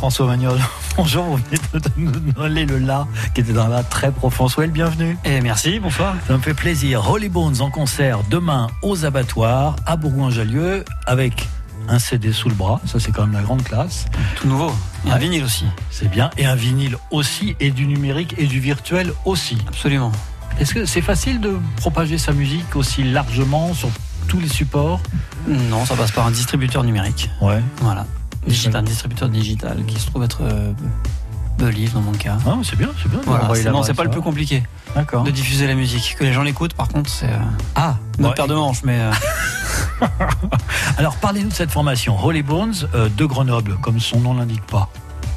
François Magnol, bonjour, vous venez de nous donner le la qui était dans la très profond. Soyez le bienvenu. Et eh, merci, bonsoir. Ça me fait plaisir. Holly Bones en concert demain aux abattoirs à Bourgoin-Jallieu avec un CD sous le bras, ça c'est quand même la grande classe. Tout nouveau. Et un vinyle aussi. C'est bien. Et un vinyle aussi, et du numérique et du virtuel aussi. Absolument. Est-ce que c'est facile de propager sa musique aussi largement sur tous les supports? Non, ça passe par un distributeur numérique. Ouais. Voilà. Un distributeur digital qui se trouve être euh, Believe dans mon cas. Ah, c'est bien, c'est bien. Voilà, non, c'est pas le plus compliqué. D'accord. De diffuser la musique. Que les gens l'écoutent, par contre, c'est. Euh, ah, notre paire de manches, mais. Euh, Alors, parlez-nous de cette formation. Holy Bones euh, de Grenoble, comme son nom l'indique pas.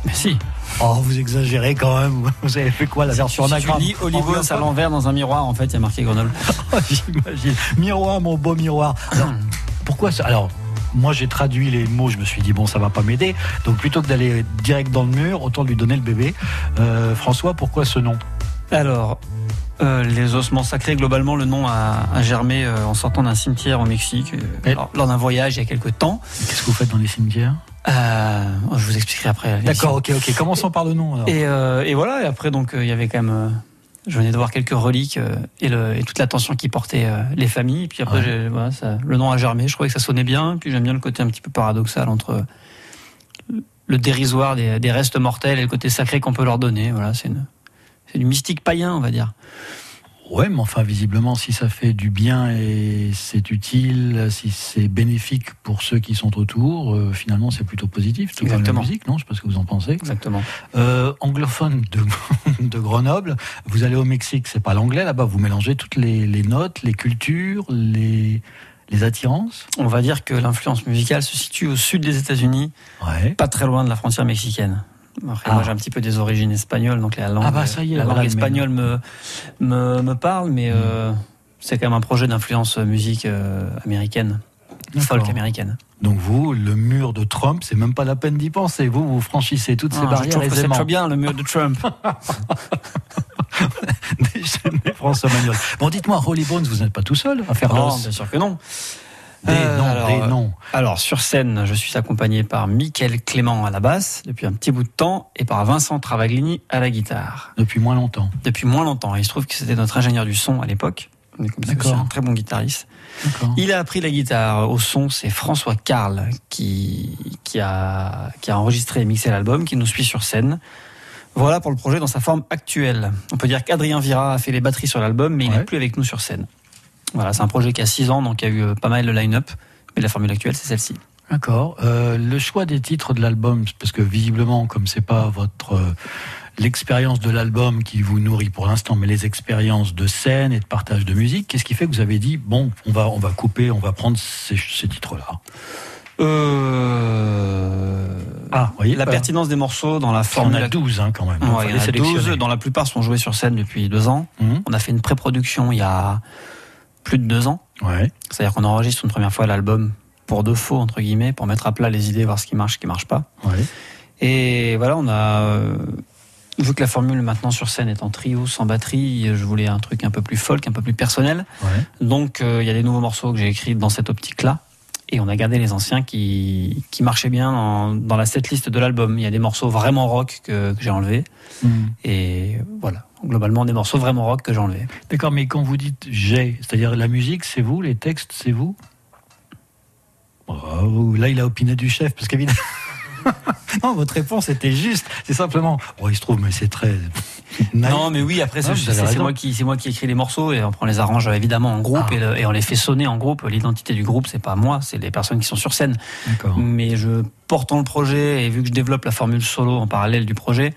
Mais si. Oh, vous exagérez quand même. Vous avez fait quoi la version si tu lis Holy Bones à l'envers dans un miroir, en fait, il y a marqué Grenoble. Oh, j'imagine. Miroir, mon beau miroir. Alors, pourquoi ça? Alors, moi j'ai traduit les mots, je me suis dit bon ça va pas m'aider, donc plutôt que d'aller direct dans le mur, autant lui donner le bébé. Euh, François, pourquoi ce nom? Alors, euh, les ossements sacrés, globalement, le nom a, germé euh, en sortant d'un cimetière au Mexique, lors d'un voyage il y a quelques temps. Qu'est-ce que vous faites dans les cimetières? Je vous expliquerai après. D'accord, ok, ok. Commençons par le nom. Et, et, voilà, et après, donc, il y avait quand même. Je venais de voir quelques reliques et, le, et toute l'attention qui portait les familles. Et puis après, voilà, ça, le nom a germé. Je trouvais que ça sonnait bien. Puis j'aime bien le côté un petit peu paradoxal entre le dérisoire des, des restes mortels et le côté sacré qu'on peut leur donner. Voilà, c'est du mystique païen, on va dire. Ouais, mais enfin, visiblement, si ça fait du bien et c'est utile, si c'est bénéfique pour ceux qui sont autour, euh, finalement, c'est plutôt positif. Tout Exactement. la musique, non? Je sais pas ce que vous en pensez. Exactement. Euh, anglophone de, de, Grenoble, vous allez au Mexique, c'est pas l'anglais là-bas. Vous mélangez toutes les, les, notes, les cultures, les, les attirances? On va dire que l'influence musicale se situe au sud des États-Unis, ouais. pas très loin de la frontière mexicaine. Moi, ah. j'ai un petit peu des origines espagnoles, donc la langue, ah bah, ça y est, la langue espagnole me, me, me, parle, mais mm. euh, c'est quand même un projet d'influence musique euh, américaine, folk américaine. Donc vous, le mur de Trump, c'est même pas la peine d'y penser. Vous, vous franchissez toutes ces ah, barrières je aisément. C'est bien le mur de Trump. François Manuel. Bon, dites-moi, Holly Bones, vous n'êtes pas tout seul à faire Non, bien sûr que non. Des euh, noms, alors, des noms. Alors, sur scène, je suis accompagné par Mickaël Clément à la basse depuis un petit bout de temps et par Vincent Travaglini à la guitare. Depuis moins longtemps. Depuis moins longtemps. il se trouve que c'était notre ingénieur du son à l'époque. C'est un très bon guitariste. Il a appris la guitare au son, c'est François Carl qui, qui, a, qui a enregistré et mixé l'album, qui nous suit sur scène. Voilà pour le projet dans sa forme actuelle. On peut dire qu'Adrien Vira a fait les batteries sur l'album, mais il n'est plus avec nous sur scène. Voilà, c'est un projet qui a 6 ans, donc il y a eu euh, pas mal de line-up, mais la formule actuelle, c'est celle-ci. D'accord. Euh, le choix des titres de l'album, parce que visiblement, comme c'est pas votre euh, l'expérience de l'album qui vous nourrit pour l'instant, mais les expériences de scène et de partage de musique, qu'est-ce qui fait que vous avez dit bon, on va on va couper, on va prendre ces, ces titres-là? Euh... Ah, voyez, la pertinence des morceaux dans la formule. On a 12 hein, quand même. Ouais, il y en a 12, dont la plupart sont joués sur scène depuis deux ans. Mmh. On a fait une pré-production il y a plus de deux ans. Ouais. C'est-à-dire qu'on enregistre une première fois l'album pour de faux, entre guillemets, pour mettre à plat les idées, voir ce qui marche, ce qui marche pas. Ouais. Et voilà, on a. Euh, vu que la formule maintenant sur scène est en trio, sans batterie, je voulais un truc un peu plus folk, un peu plus personnel. Ouais. Donc euh, il y a des nouveaux morceaux que j'ai écrits dans cette optique-là. Et on a gardé les anciens qui, qui marchaient bien dans, dans la setlist de l'album. Il y a des morceaux vraiment rock que, que j'ai enlevés. Mm. Et voilà globalement des morceaux vraiment rock que j'ai enlevés. D'accord, mais quand vous dites j'ai, c'est-à-dire la musique, c'est vous, les textes, c'est vous? Oh, Là, il a opiné du chef, parce qu'évidemment. non, votre réponse était juste. C'est simplement. Oh, il se trouve, mais c'est très. Non, mais oui. Après, c'est moi qui, c'est moi qui écris les morceaux et on prend les arrange évidemment en groupe ah. et, on les fait sonner en groupe. L'identité du groupe, c'est pas moi, c'est les personnes qui sont sur scène. Mais je portant le projet et vu que je développe la formule solo en parallèle du projet,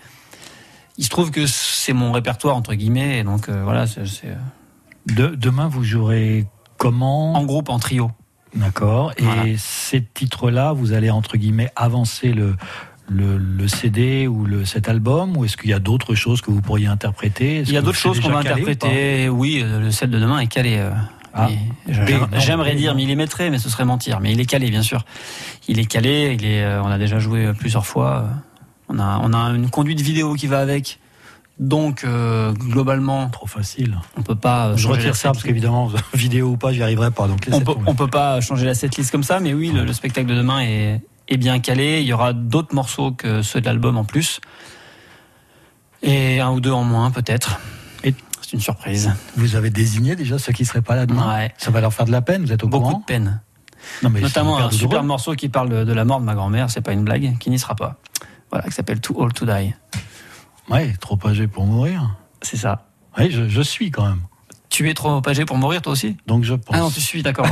il se trouve que c'est mon répertoire entre guillemets, et donc euh, voilà. c'est euh, De, demain, vous jouerez comment? En groupe, en trio. D'accord. Et ces titres-là, vous allez entre guillemets avancer le, le, CD ou le, cet album ou est-ce qu'il y a d'autres choses que vous pourriez interpréter? Il y a d'autres choses qu'on va interpréter. Oui, euh, le set de demain est calé. Ah. J'aimerais dire millimétré, mais ce serait mentir. Mais il est calé, bien sûr. Il est calé. Il est. On a déjà joué plusieurs fois. On a, on a une conduite vidéo qui va avec. Donc euh, globalement, trop facile. On peut pas. Je retire ça parce qu'évidemment, vidéo ou pas, j'y arriverai pas. Donc on peut, on peut pas changer la setlist comme ça, mais oui, le, spectacle de demain est, est bien calé. Il y aura d'autres morceaux que ceux de l'album en plus. Et un ou deux en moins, peut-être. C'est une surprise. Vous avez désigné déjà ceux qui ne seraient pas là demain ouais. Ça va leur faire de la peine, vous êtes au Beaucoup courant de peine. Notamment un super morceau qui parle de, la mort de ma grand-mère, c'est pas une blague, qui n'y sera pas. Voilà, qui s'appelle Too Old to Die. Ouais, trop âgé pour mourir. C'est ça. Oui, je suis quand même. Tu es trop âgé pour mourir toi aussi? Donc je pense. Ah non, tu suis, d'accord.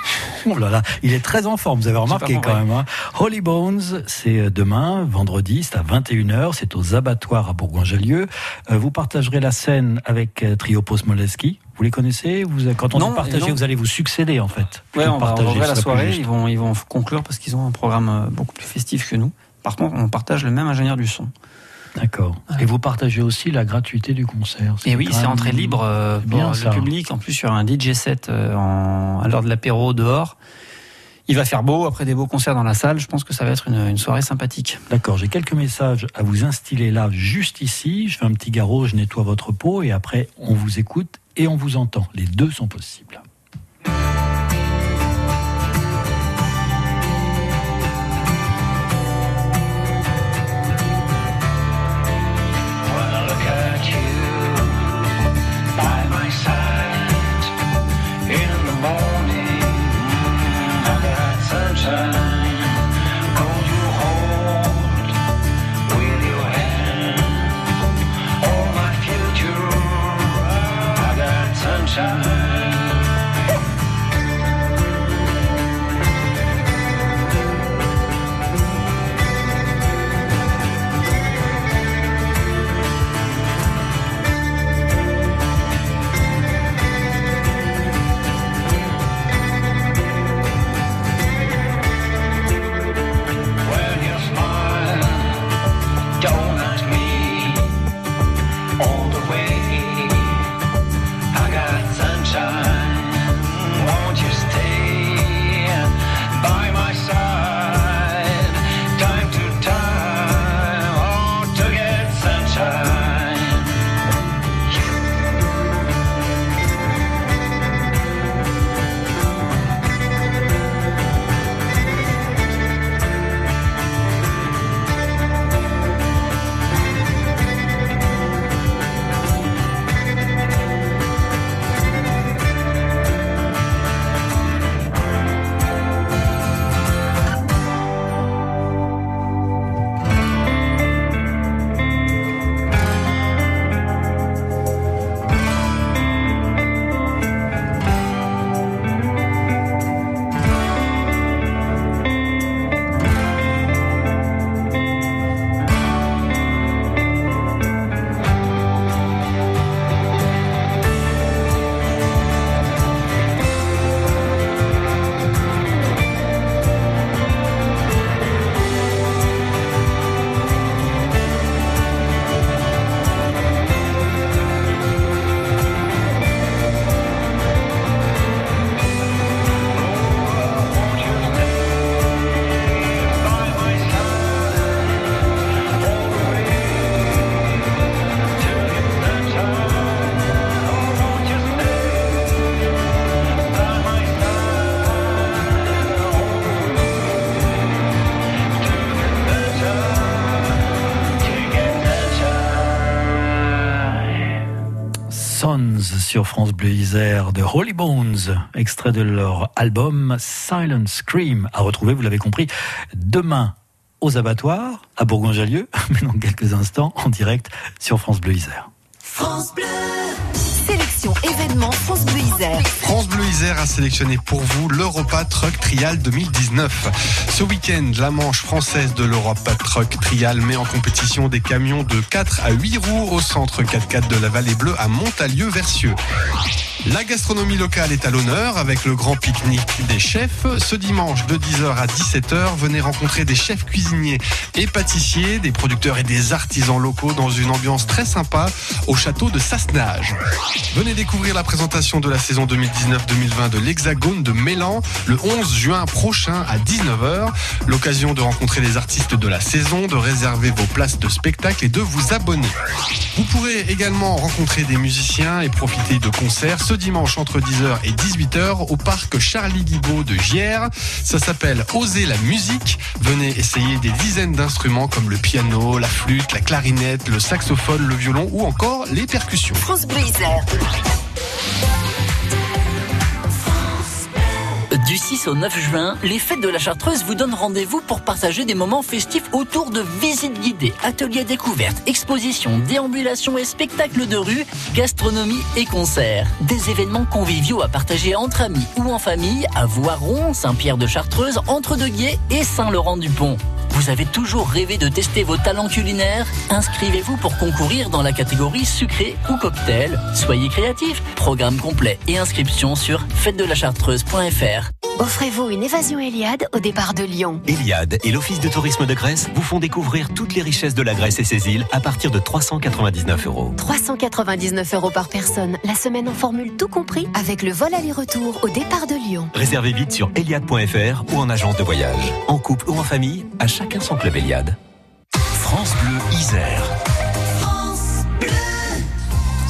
oh là là, il est très en forme, vous avez remarqué quand même. Hein. Holy Bones, c'est euh, demain, vendredi, c'est à 21h, c'est aux abattoirs à Bourgoin-Jallieu. Euh, vous partagerez la scène avec euh, Trio Moleski. Vous les connaissez? Vous, Quand on non, dit partager, vous allez vous succéder en fait. Oui, on va partager la soirée, ils vont, ils vont conclure parce qu'ils ont un programme beaucoup plus festif que nous. Par contre, on partage le même ingénieur du son. D'accord. Et vous partagez aussi la gratuité du concert. Et oui, c'est entrée libre euh, pour le public. En plus, sur un DJ set euh, à l'heure de l'apéro dehors. Il va faire beau après des beaux concerts dans la salle. Je pense que ça va être une, soirée sympathique. D'accord. J'ai quelques messages à vous instiller là, juste ici. Je fais un petit garrot, je nettoie votre peau et après on vous écoute et on vous entend. Les deux sont possibles. Sur France Bleu Isère de Holy Bones, extrait de leur album Silent Scream, à retrouver, vous l'avez compris, demain aux abattoirs à Bourgoin-Jallieu, mais dans quelques instants en direct sur France Bleu Isère. Événement France Bleu Isère. France Bleu Isère a sélectionné pour vous l'Europa Truck Trial 2019. Ce week-end, la manche française de l'Europa Truck Trial met en compétition des camions de 4 à 8 roues au centre 4x4 de la Vallée Bleue à Montalieu-Versieux. La gastronomie locale est à l'honneur avec le grand pique-nique des chefs. Ce dimanche de 10h à 17h, venez rencontrer des chefs cuisiniers et pâtissiers, des producteurs et des artisans locaux dans une ambiance très sympa au château de Sassenage. Venez découvrir la présentation de la saison 2019-2020 de l'Hexagone de Mélan le 11 juin prochain à 19h. L'occasion de rencontrer les artistes de la saison, de réserver vos places de spectacle et de vous abonner. Vous pourrez également rencontrer des musiciens et profiter de concerts ce dimanche entre 10h et 18h au parc Charlie Guibault de Giers. Ça s'appelle Oser la musique. Venez essayer des dizaines d'instruments comme le piano, la flûte, la clarinette, le saxophone, le violon ou encore les percussions. Du 6 au 9 juin, les fêtes de la Chartreuse vous donnent rendez-vous pour partager des moments festifs autour de visites guidées, ateliers découvertes, expositions, déambulations et spectacles de rue, gastronomie et concerts. Des événements conviviaux à partager entre amis ou en famille à Voiron, Saint-Pierre de Chartreuse, Entre-deux-Guiers et Saint-Laurent-du-Pont. Vous avez toujours rêvé de tester vos talents culinaires? Inscrivez-vous pour concourir dans la catégorie sucré ou cocktail. Soyez créatifs. Programme complet et inscription sur fête-de-la-chartreuse.fr. Offrez-vous une évasion Eliade au départ de Lyon. Eliade et l'Office de tourisme de Grèce vous font découvrir toutes les richesses de la Grèce et ses îles à partir de 399 euros. 399 euros par personne, la semaine en formule tout compris avec le vol aller-retour au départ de Lyon. Réservez vite sur eliade.fr ou en agence de voyage. En couple ou en famille, à chacun son club Eliade. France Bleu Isère.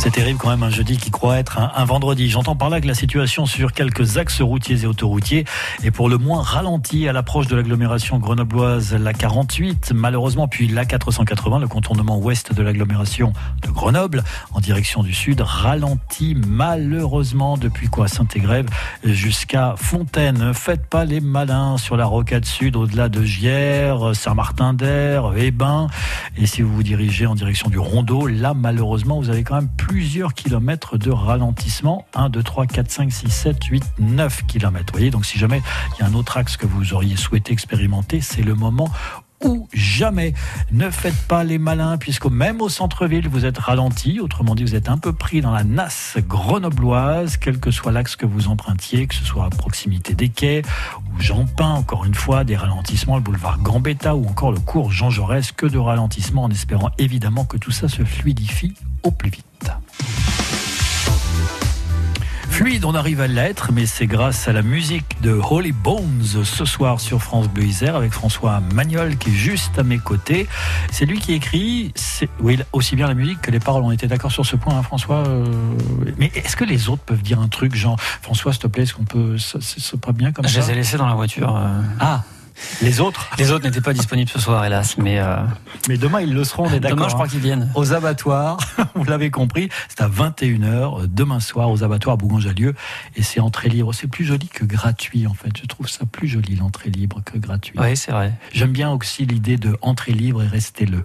C'est terrible quand même un jeudi qui croit être un, vendredi. J'entends par là que la situation sur quelques axes routiers et autoroutiers est pour le moins ralentie à l'approche de l'agglomération grenobloise, la 48 malheureusement, puis la 480, le contournement ouest de l'agglomération de Grenoble en direction du sud, ralentit malheureusement depuis quoi Saint-Égrève jusqu'à Fontaine. Faites pas les malins sur la rocade sud au-delà de Giers, Saint-Martin-d'Air, Hébin. Et si vous vous dirigez en direction du Rondeau, là malheureusement vous avez quand même plus plusieurs kilomètres de ralentissement. 1, 2, 3, 4, 5, 6, 7, 8, 9 kilomètres. Vous voyez, donc si jamais il y a un autre axe que vous auriez souhaité expérimenter, c'est le moment ou jamais. Ne faites pas les malins, puisque même au centre-ville, vous êtes ralenti. Autrement dit, vous êtes un peu pris dans la nasse grenobloise, quel que soit l'axe que vous empruntiez, que ce soit à proximité des quais ou Jean Pin, encore une fois, des ralentissements, le boulevard Gambetta ou encore le cours Jean Jaurès, que de ralentissements en espérant évidemment que tout ça se fluidifie au plus vite. Fluide, on arrive à l'être, mais c'est grâce à la musique de Holy Bones ce soir sur France Bleu Isère avec François Magnol qui est juste à mes côtés. C'est lui qui écrit, oui, aussi bien la musique que les paroles. On était d'accord sur ce point, hein, François. Euh, mais est-ce que les autres peuvent dire un truc, genre François, s'il te plaît, est-ce qu'on peut, c'est pas bien comme ça Je les ai laissés dans la voiture. Euh. Ah. Les autres Les autres n'étaient pas disponibles ce soir, hélas. Mais, euh, mais demain, ils le seront, on est d'accord. Demain, je crois hein. qu'ils viennent. Aux abattoirs, vous l'avez compris, c'est à 21h, demain soir, aux abattoirs Bougon-Jallieu. Et c'est entrée libre. C'est plus joli que gratuit, en fait. Je trouve ça plus joli, l'entrée libre, que gratuit. Oui, c'est vrai. J'aime bien aussi l'idée de entrée libre et restez-le.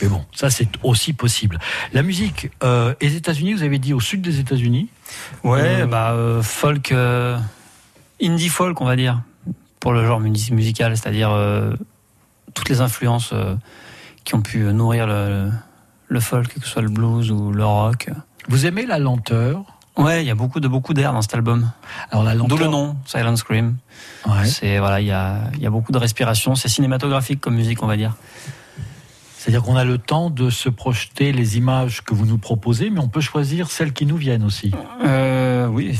Mais bon, ça c'est aussi possible. La musique, euh, les États-Unis, vous avez dit au sud des États-Unis Ouais, euh, bah folk, indie folk, on va dire pour le genre musical, c'est-à-dire euh, toutes les influences euh, qui ont pu nourrir le, le, folk, que ce soit le blues ou le rock. Vous aimez la lenteur? Ouais, il y a beaucoup de beaucoup d'air dans cet album. Alors la lenteur. D'où le nom, Silent Scream. Ouais. C'est voilà, il y a, y a beaucoup de respiration. C'est cinématographique comme musique, on va dire. C'est-à-dire qu'on a le temps de se projeter les images que vous nous proposez, mais on peut choisir celles qui nous viennent aussi. Euh, oui,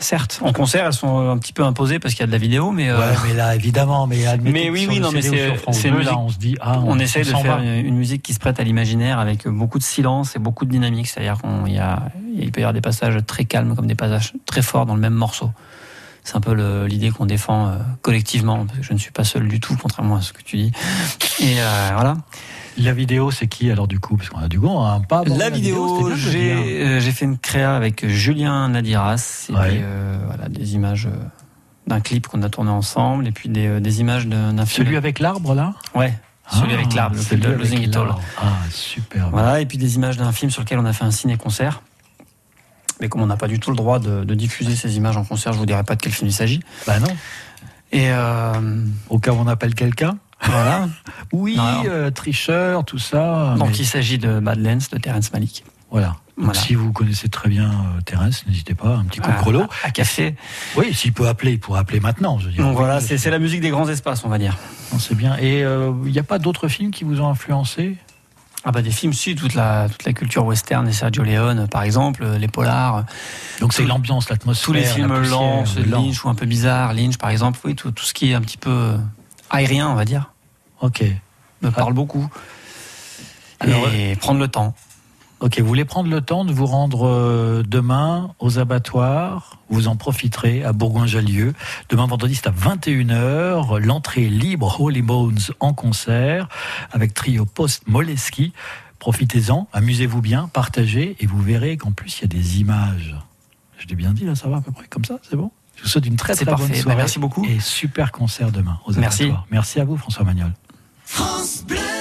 certes. En concert, elles sont un petit peu imposées parce qu'il y a de la vidéo, mais. Euh, ouais, mais là, évidemment, mais Mais oui, oui, non, mais c'est là, on se dit, ah, on, essaye de faire une, musique qui se prête à l'imaginaire avec beaucoup de silence et beaucoup de dynamique. C'est-à-dire qu'il a, il peut y avoir des passages très calmes comme des passages très forts dans le même morceau. C'est un peu l'idée qu'on défend euh, collectivement, parce que je ne suis pas seul du tout, contrairement à ce que tu dis. Et euh, voilà. La vidéo, c'est qui alors du coup? Parce qu'on a du goût, hein, pas La, vidéo, euh, j'ai fait une créa avec Julien Nadiras, et euh, voilà, des images euh, d'un clip qu'on a tourné ensemble, et puis des, des images d'un film. Celui avec l'arbre là? Ouais. celui avec ah, l'arbre, c'est de Losing It All. Ah, super. Voilà, et puis des images d'un film sur lequel on a fait un ciné-concert. Mais comme on n'a pas du tout le droit de, diffuser ces images en concert, je vous dirai pas de quel film il s'agit. Bah non. Et au cas où on appelle quelqu'un? Voilà. oui, euh, tricheur, tout ça. Donc il s'agit de Badlands de Terence Malik. Voilà. Donc, si vous connaissez très bien euh, Terence, n'hésitez pas, un petit coup de grelot. À, café. Oui, s'il peut appeler, il pourrait appeler maintenant. Je Donc voilà, c'est la musique des grands espaces, on va dire. C'est bien. Et euh, il n'y a pas d'autres films qui vous ont influencé? Ah bah des films si toute la toute la culture western et Sergio Leone par exemple les polars donc c'est l'ambiance l'atmosphère tous les films lents Lynch ou un peu bizarre Lynch par exemple oui tout, tout ce qui est un petit peu aérien on va dire Ok. Me parle beaucoup. et prendre le temps. Ok, vous voulez prendre le temps de vous rendre euh, demain aux abattoirs? Vous en profiterez à Bourgoin-Jallieu. Demain vendredi, c'est à 21h. L'entrée libre Holy Bones en concert avec trio Post Moleski. Profitez-en, amusez-vous bien, partagez et vous verrez qu'en plus il y a des images. Je l'ai bien dit là, ça va à peu près comme ça, c'est bon? Je vous souhaite une très très bonne bah, soirée. merci beaucoup. Et super concert demain aux Merci. Merci à vous François Magnol. France Bleu.